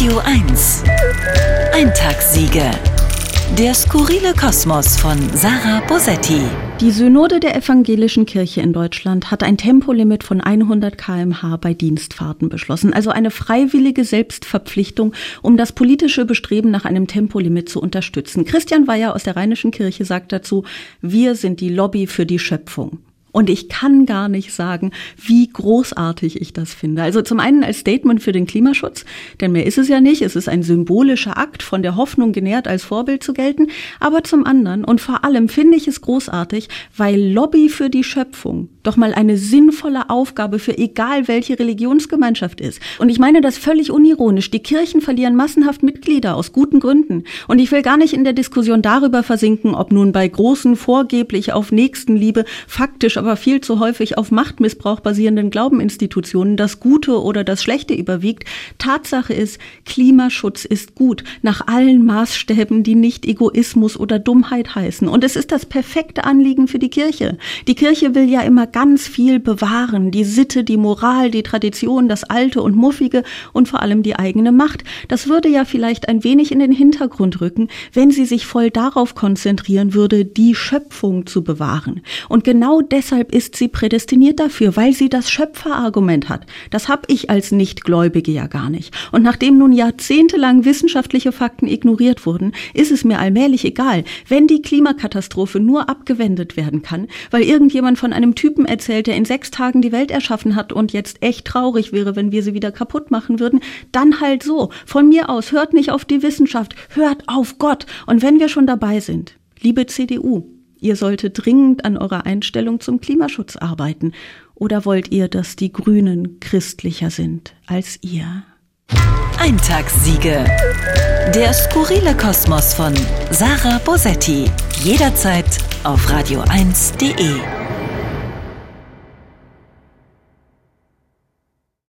Radio 1. Eintagssiege. Der skurrile Kosmos von Sarah Bosetti. Die Synode der Evangelischen Kirche in Deutschland hat ein Tempolimit von 100 kmh bei Dienstfahrten beschlossen, also eine freiwillige Selbstverpflichtung, um das politische Bestreben nach einem Tempolimit zu unterstützen. Christian Weyer aus der Rheinischen Kirche sagt dazu, wir sind die Lobby für die Schöpfung. Und ich kann gar nicht sagen, wie großartig ich das finde. Also zum einen als Statement für den Klimaschutz, denn mehr ist es ja nicht. Es ist ein symbolischer Akt, von der Hoffnung genährt als Vorbild zu gelten. Aber zum anderen und vor allem finde ich es großartig, weil Lobby für die Schöpfung doch mal eine sinnvolle Aufgabe für egal welche Religionsgemeinschaft ist. Und ich meine das völlig unironisch. Die Kirchen verlieren massenhaft Mitglieder aus guten Gründen. Und ich will gar nicht in der Diskussion darüber versinken, ob nun bei großen, vorgeblich auf Nächstenliebe faktisch aber viel zu häufig auf Machtmissbrauch basierenden Glaubeninstitutionen das Gute oder das Schlechte überwiegt. Tatsache ist, Klimaschutz ist gut, nach allen Maßstäben, die nicht Egoismus oder Dummheit heißen. Und es ist das perfekte Anliegen für die Kirche. Die Kirche will ja immer ganz viel bewahren, die Sitte, die Moral, die Tradition, das Alte und Muffige und vor allem die eigene Macht. Das würde ja vielleicht ein wenig in den Hintergrund rücken, wenn sie sich voll darauf konzentrieren würde, die Schöpfung zu bewahren. Und genau deshalb deshalb ist sie prädestiniert dafür, weil sie das Schöpferargument hat. Das habe ich als Nichtgläubige ja gar nicht. Und nachdem nun jahrzehntelang wissenschaftliche Fakten ignoriert wurden, ist es mir allmählich egal, wenn die Klimakatastrophe nur abgewendet werden kann, weil irgendjemand von einem Typen erzählt, der in sechs Tagen die Welt erschaffen hat und jetzt echt traurig wäre, wenn wir sie wieder kaputt machen würden, dann halt so. Von mir aus, hört nicht auf die Wissenschaft, hört auf Gott. Und wenn wir schon dabei sind, liebe CDU, Ihr solltet dringend an eurer Einstellung zum Klimaschutz arbeiten. Oder wollt ihr, dass die Grünen christlicher sind als ihr? Eintagssiege. Der skurrile Kosmos von Sarah Bosetti. Jederzeit auf radio1.de.